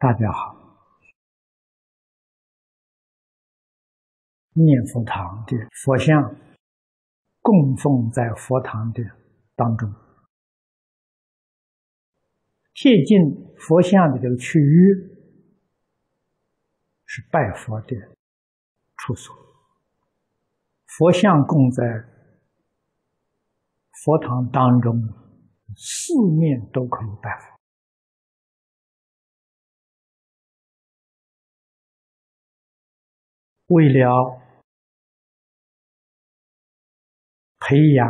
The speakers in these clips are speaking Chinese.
大家好！念佛堂的佛像供奉在佛堂的当中，贴近佛像的这个区域是拜佛的处所，佛像供在。佛堂当中，四面都可以拜佛。为了培养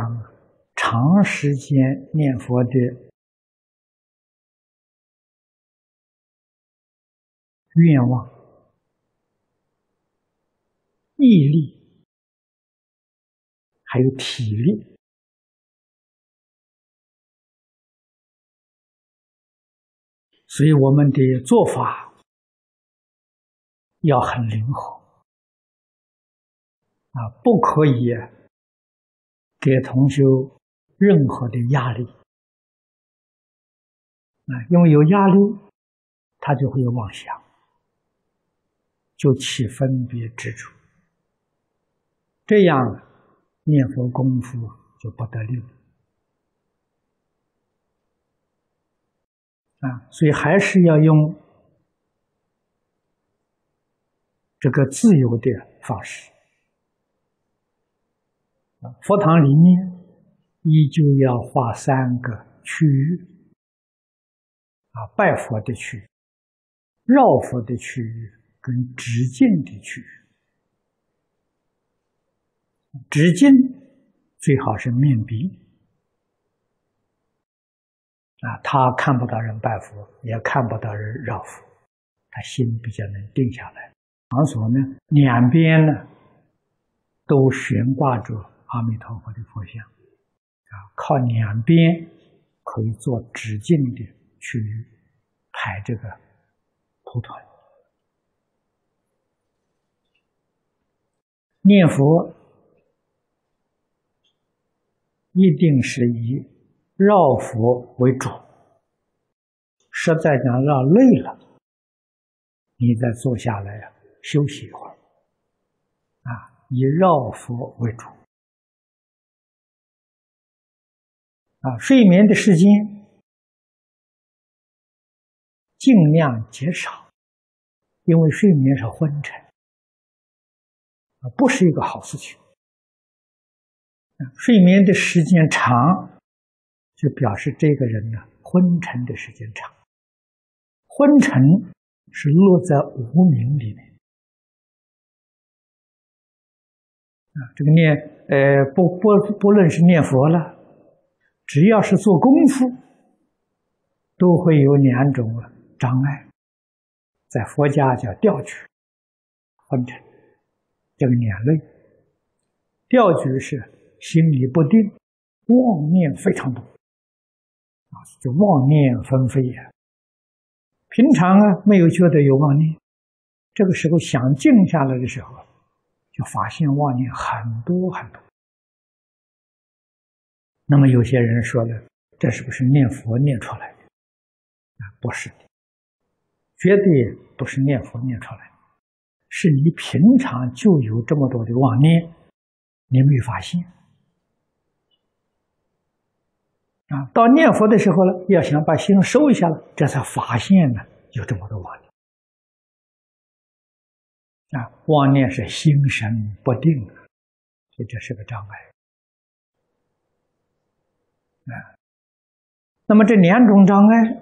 长时间念佛的愿望、毅力，还有体力。所以我们的做法要很灵活啊，不可以给同修任何的压力啊，因为有压力，他就会有妄想，就起分别执着，这样念佛功夫就不得力了。啊，所以还是要用这个自由的方式。佛堂里面依旧要画三个区域：啊，拜佛的区域、绕佛的区域跟直径的区域。直径最好是面壁。啊，他看不到人拜佛，也看不到人绕佛，他心比较能定下来。场所呢，两边呢都悬挂着阿弥陀佛的佛像，啊，靠两边可以做直径的去排这个图团。念佛一定是以。绕佛为主，实在讲绕累了，你再坐下来呀，休息一会儿，啊，以绕佛为主，啊，睡眠的时间尽量减少，因为睡眠是昏沉，啊，不是一个好事情，睡眠的时间长。就表示这个人呢，昏沉的时间长。昏沉是落在无名里面啊。这个念，呃，不不不论是念佛了，只要是做功夫，都会有两种障碍，在佛家叫吊举、昏沉，这个两类。吊举是心里不定，妄念非常多。啊，就妄念纷飞呀！平常啊，没有觉得有妄念，这个时候想静下来的时候，就发现妄念很多很多。那么有些人说了，这是不是念佛念出来的？啊，不是的，绝对不是念佛念出来的，是你平常就有这么多的妄念，你没发现。啊，到念佛的时候呢，要想把心收一下了，这才发现呢有这么多妄念。啊，妄念是心神不定，所以这是个障碍。啊，那么这两种障碍，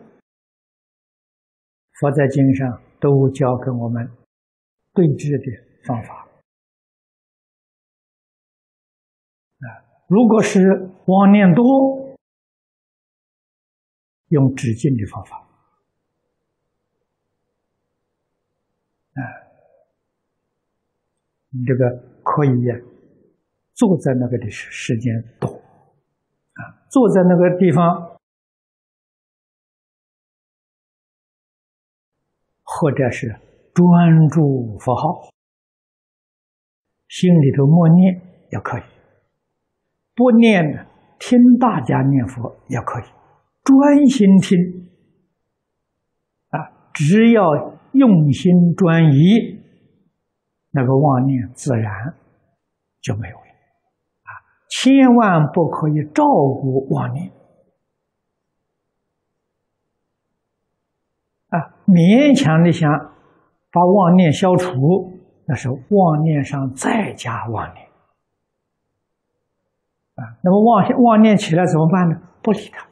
佛在经上都教给我们对治的方法。啊，如果是妄念多。用止境的方法，啊，你这个可以坐在那个的时时间多，啊，坐在那个地方，或者是专注佛号，心里头默念也可以，不念呢听大家念佛也可以，专心听，啊，只要用心专一，那个妄念自然就没有了，啊，千万不可以照顾妄念，啊，勉强的想把妄念消除，那是妄念上再加妄念。啊，那么妄妄念起来怎么办呢？不理他，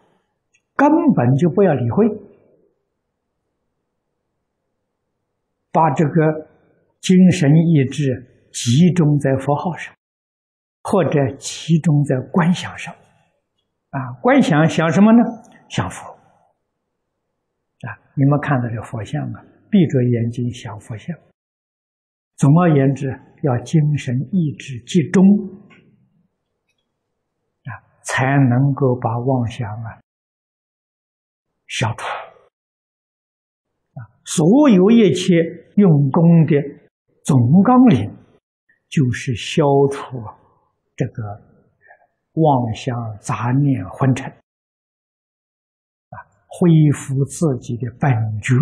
根本就不要理会，把这个精神意志集中在佛号上，或者集中在观想上。啊，观想想什么呢？想佛。你们看到这佛像啊，闭着眼睛想佛像。总而言之，要精神意志集中啊。才能够把妄想啊消除啊！所有一切用功的总纲领，就是消除这个妄想杂念昏沉，恢复自己的本觉。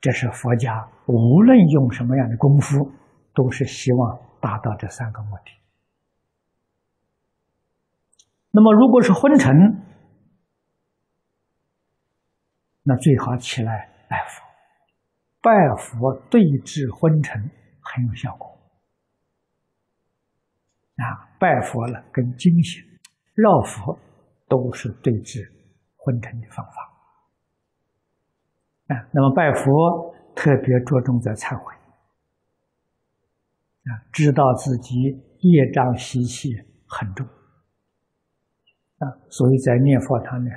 这是佛家无论用什么样的功夫，都是希望达到这三个目的。那么，如果是昏沉，那最好起来拜佛，拜佛对治昏沉很有效果。啊，拜佛了跟精行、绕佛都是对治昏沉的方法。啊，那么拜佛特别着重在忏悔，啊，知道自己业障习气很重。啊，所以在念佛堂呢，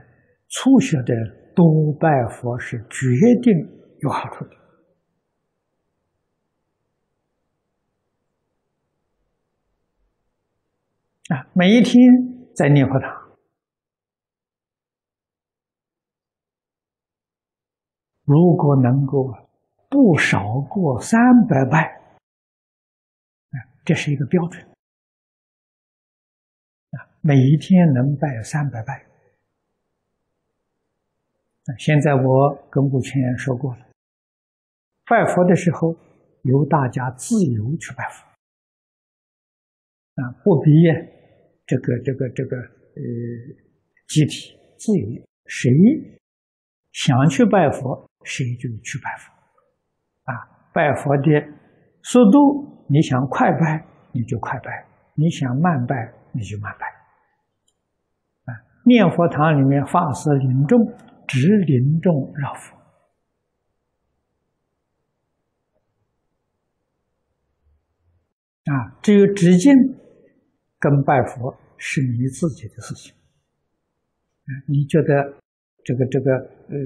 初学的多拜佛是决定有好处的。啊，每一天在念佛堂，如果能够不少过三百拜，这是一个标准。每一天能拜三百拜。现在我跟顾全说过了，拜佛的时候由大家自由去拜佛，啊，不必这个这个这个呃集体自由，谁想去拜佛谁就去拜佛，啊，拜佛的速度你想快拜你就快拜，你想慢拜你就慢拜。啊念佛堂里面，法师临众，只临众绕佛。啊，至于直进跟拜佛是你自己的事情。你觉得这个这个呃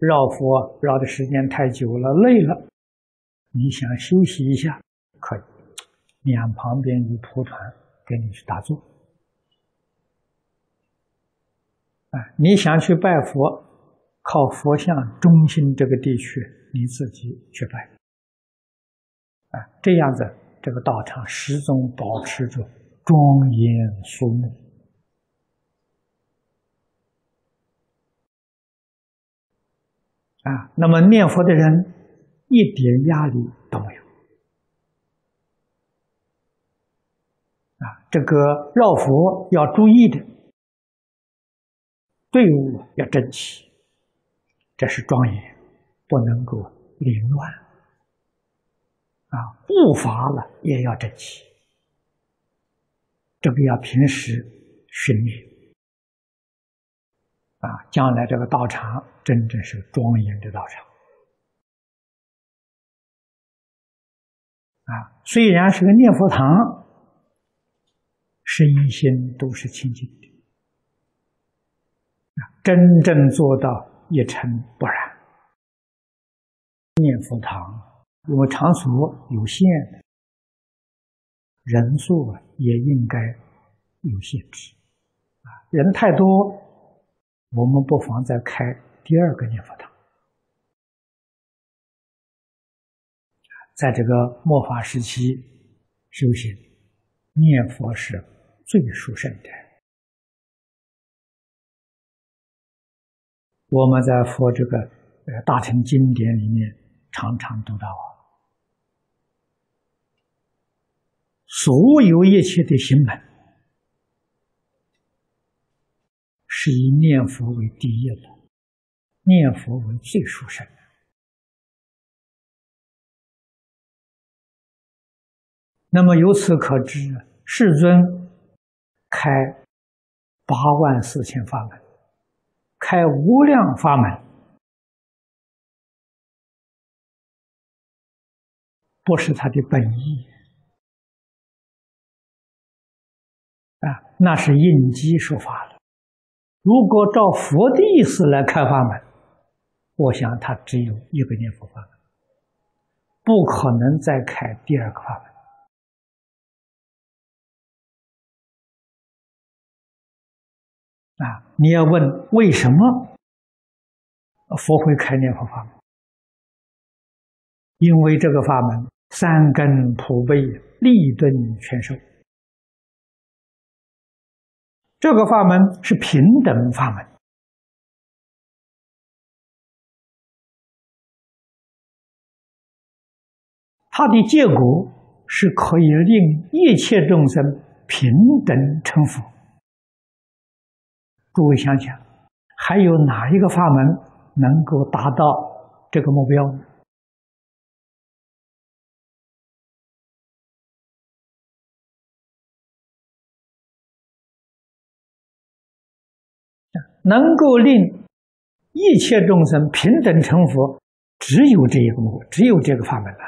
绕佛绕的时间太久了，累了，你想休息一下，可以，两旁边有蒲团给你去打坐。啊，你想去拜佛，靠佛像中心这个地区，你自己去拜。啊，这样子，这个道场始终保持着庄严肃穆。啊，那么念佛的人一点压力都没有。啊，这个绕佛要注意的。队伍要整齐，这是庄严，不能够凌乱。啊，步伐了也要整齐，这个要平时训练。啊，将来这个道场真正是庄严的道场。啊，虽然是个念佛堂，身心都是清净的。真正做到一尘不染，念佛堂因为场所有限，人数也应该有限制。啊，人太多，我们不妨再开第二个念佛堂。在这个末法时期修行，念佛是最殊胜的。我们在佛这个呃大乘经典里面常常读到啊，所有一切的行门是以念佛为第一的，念佛为最殊胜的。那么由此可知，世尊开八万四千法门，开无量法门，不是他的本意啊，那是应机说法了。如果照佛的意思来开法门，我想他只有一个念佛法门，不可能再开第二个法门。啊！你要问为什么佛会开念佛法门？因为这个法门三根普被，立顿全收。这个法门是平等法门，它的结果是可以令一切众生平等成佛。诸位想想，还有哪一个法门能够达到这个目标？能够令一切众生平等成佛，只有这一个目，只有这个法门了。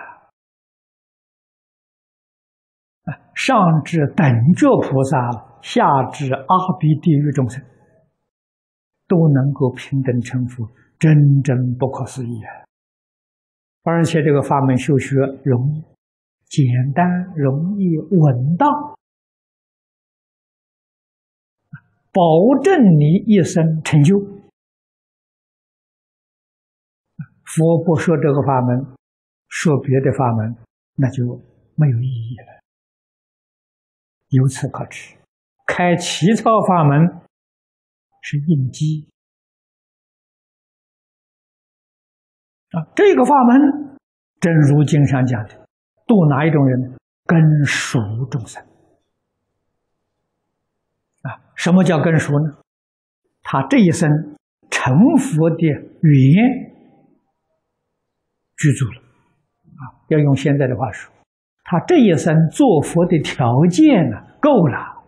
啊，上至等觉菩萨，下至阿鼻地狱众生。都能够平等成佛，真正不可思议啊！而且这个法门修学容易、简单、容易、稳当，保证你一生成就。佛不说这个法门，说别的法门，那就没有意义了。由此可知，开起草法门。是应机啊！这个法门，正如经上讲的，度哪一种人？根熟众生啊！什么叫根熟呢？他这一生成佛的缘具足了啊！要用现在的话说，他这一生做佛的条件呢，够了。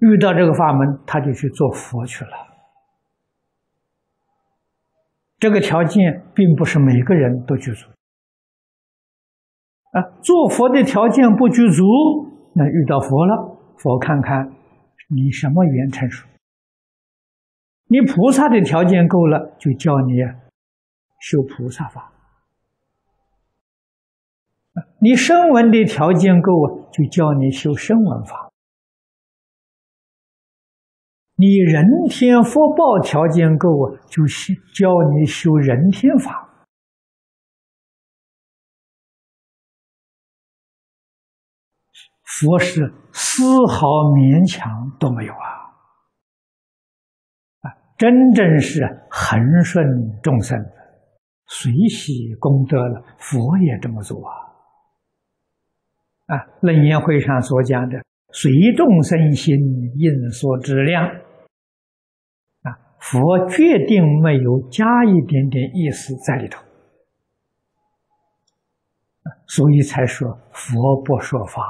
遇到这个法门，他就去做佛去了。这个条件并不是每个人都具足。啊，做佛的条件不具足，那遇到佛了，佛看看你什么缘成熟。你菩萨的条件够了，就教你修菩萨法。你声闻的条件够啊，就教你修声闻法。你人天福报条件够啊，就是教你修人天法。佛是丝毫勉强都没有啊！啊，真正是恒顺众生，随喜功德了。佛也这么做啊！啊，楞严会上所讲的“随众生心，应所知量”。啊佛决定没有加一点点意思在里头，所以才说佛不说法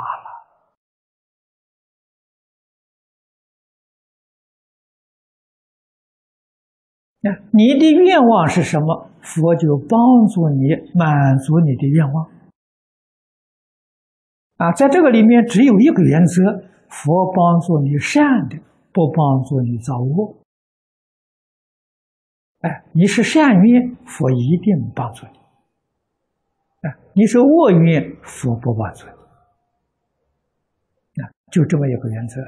那你的愿望是什么？佛就帮助你满足你的愿望。啊，在这个里面只有一个原则：佛帮助你善的，不帮助你造恶。哎，你是善愿，佛一定帮助你；哎，你是恶愿，佛不帮助你。啊，就这么一个原则。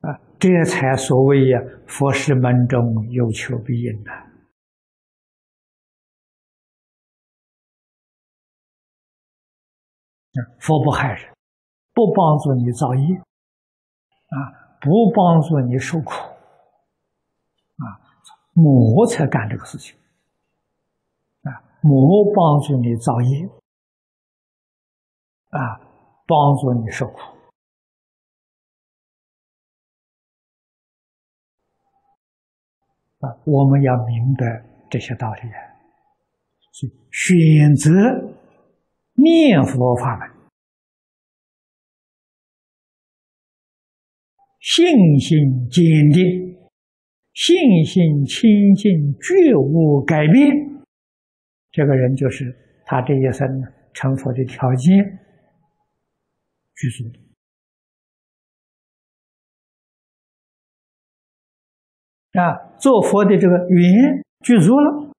啊，这才所谓呀、佛是门中有求必应的。佛不害人，不帮助你造业，啊，不帮助你受苦，啊，魔才干这个事情，啊，魔帮助你造业，啊，帮助你受苦。啊，我们要明白这些道理啊，选择。念佛法门，信心坚定，信心清净，绝无改变。这个人就是他这一生成佛的条件具足啊，做佛的这个缘具足了，《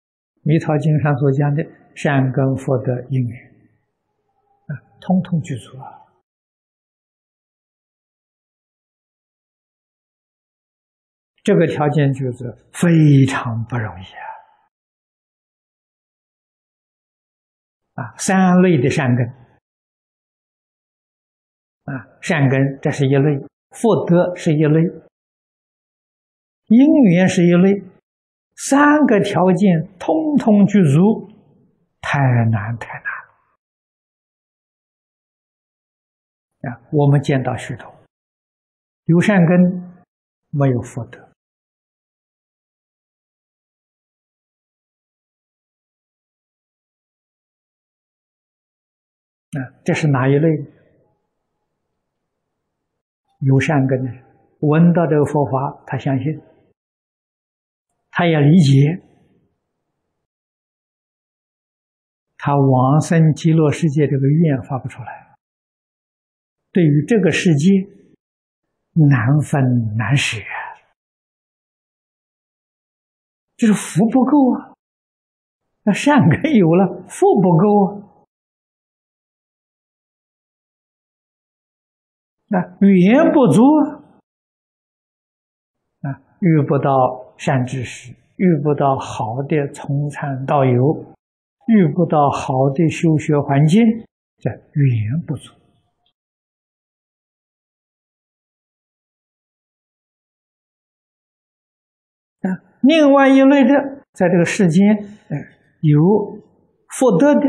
弥陀经》上所讲的善根福德因缘。啊通通具足了，这个条件就是非常不容易啊！啊，三类的善根啊，善根这是一类，福德是一类，因缘是一类，三个条件通通具足，太难太难了。啊，我们见到许多有善根，没有福德。啊，这是哪一类？有善根的，闻到这个佛法，他相信，他也理解，他往生极乐世界这个愿发不出来。对于这个世界，难分难舍，就是福不够啊。那善根有了，福不够啊。那语言不足啊，遇不到善知识，遇不到好的从参道友，遇不到好的修学环境，这语言不足。啊，另外一类的，在这个世间，哎，有福德的，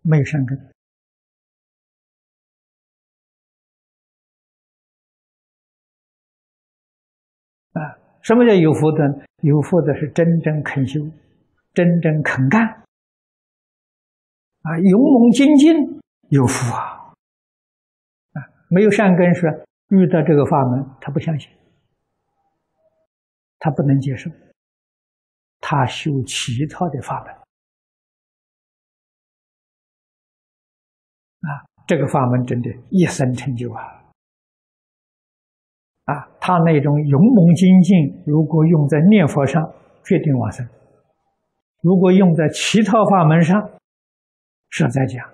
没有善根。什么叫有福德？有福德是真正肯修，真正肯干，啊，勇猛精进，有福啊！啊，没有善根是遇到这个法门，他不相信。他不能接受，他修其他的法门啊，这个法门真的一生成就啊！啊，他那种勇猛精进，如果用在念佛上，决定往生；如果用在其他法门上，实在讲，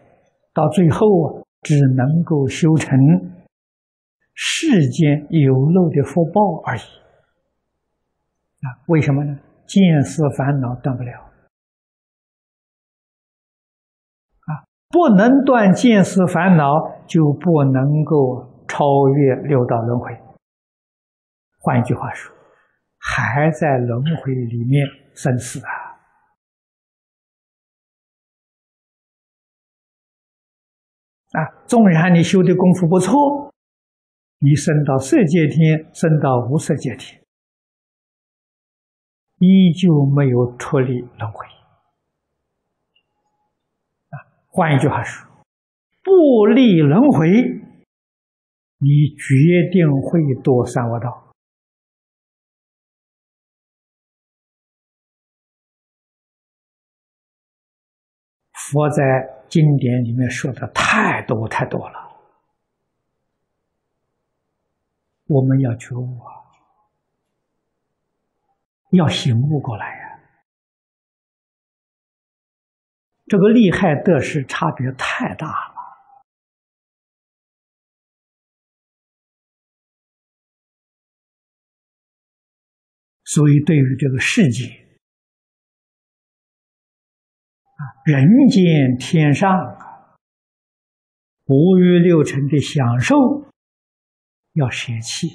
到最后啊，只能够修成世间有漏的福报而已。啊，为什么呢？见思烦恼断不了啊，不能断见思烦恼，就不能够超越六道轮回。换一句话说，还在轮回里面生死啊！啊，纵然你修的功夫不错，你升到色界天，升到无色界天。依旧没有脱离轮回啊！换一句话说，不离轮回，你决定会堕三恶道。佛在经典里面说的太多太多了，我们要觉悟！要醒悟过来呀！这个利害得失差别太大了，所以对于这个世界，啊人间天上啊，五欲六尘的享受要舍弃，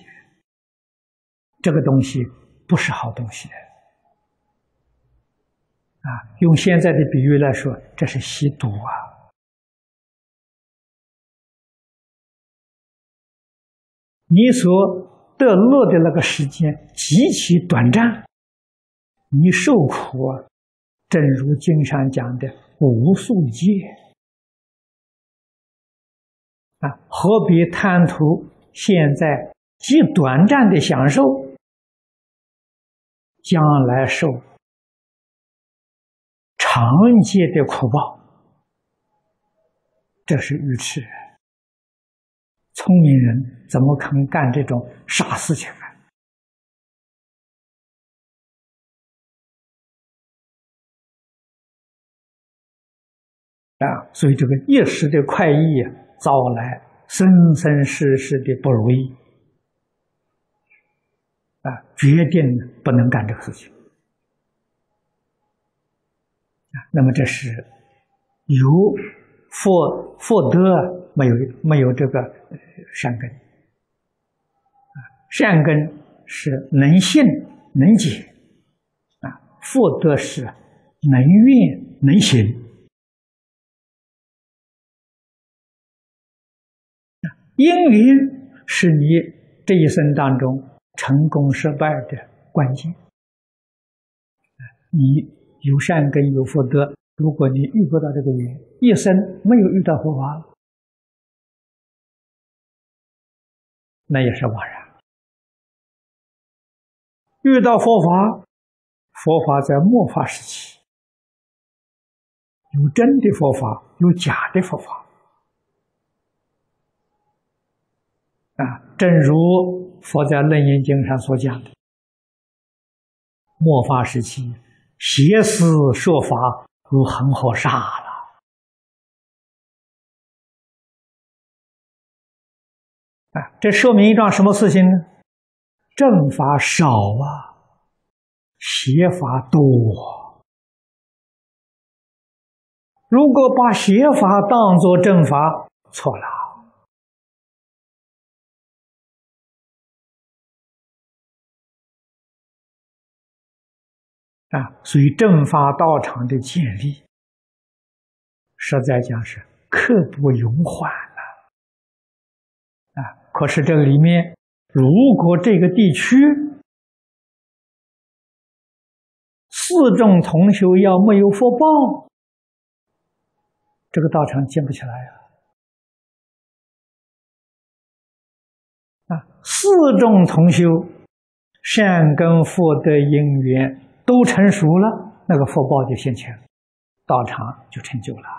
这个东西不是好东西啊！用现在的比喻来说，这是吸毒啊！你所得乐的那个时间极其短暂，你受苦啊，正如经上讲的无数劫啊，何必贪图现在极短暂的享受，将来受长劫的苦报？这是愚痴。聪明人怎么可能干这种傻事情啊？所以这个一时的快意啊招来生生世世的不如意啊！决定不能干这个事情啊。那么这是有福福德。没有没有这个善根啊，善根是能信能解啊，福德是能愿能行因缘是你这一生当中成功失败的关键你有善根有福德，如果你遇不到这个缘，一生没有遇到佛法。那也是枉然。遇到佛法，佛法在末法时期，有真的佛法，有假的佛法。啊，正如佛在《楞严经》上所讲的，末法时期，邪思说法如恒河沙了。啊，这说明一桩什么事情呢？正法少啊，邪法多。如果把邪法当作正法，错了。啊，所以正法道场的建立，实在讲是刻不容缓了。啊。可是这里面，如果这个地区四众同修要没有福报，这个道场建不起来呀！啊，四众同修善根福德因缘都成熟了，那个福报就现前，道场就成就了。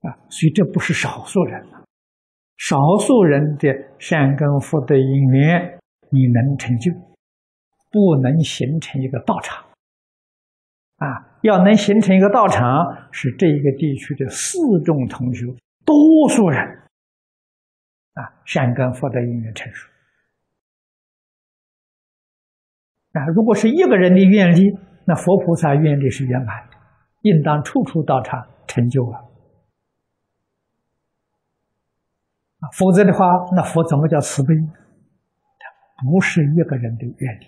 啊，所以这不是少数人了。少数人的善根福德因缘，你能成就，不能形成一个道场。啊，要能形成一个道场，是这一个地区的四众同学，多数人啊，善根福德因缘成熟。啊，如果是一个人的愿力，那佛菩萨愿力是圆满的，应当处处道场成就啊。否则的话，那佛怎么叫慈悲呢？不是一个人的愿力，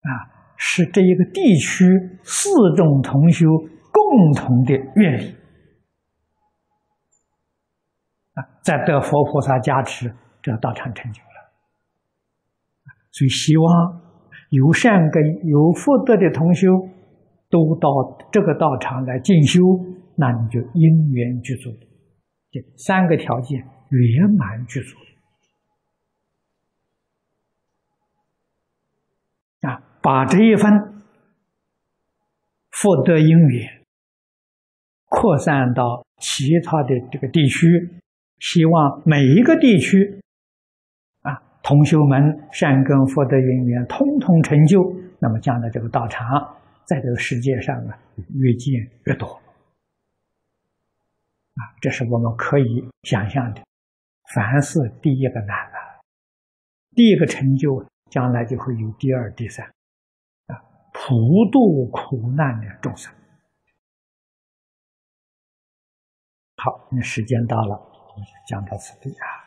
啊，是这一个地区四众同修共同的愿力，啊，在得佛菩萨加持，这道场成就了。所以，希望有善根、有福德的同修都到这个道场来进修，那你就因缘具足，这三个条件。圆满具足啊！把这一份福德因缘扩散到其他的这个地区，希望每一个地区，同修们善根福德因缘通通成就，那么将来这个道场在这个世界上啊，越建越多啊！这是我们可以想象的。凡是第一个难了，第一个成就，将来就会有第二、第三，啊，普度苦难的众生。好，那时间到了，我们就讲到此地啊。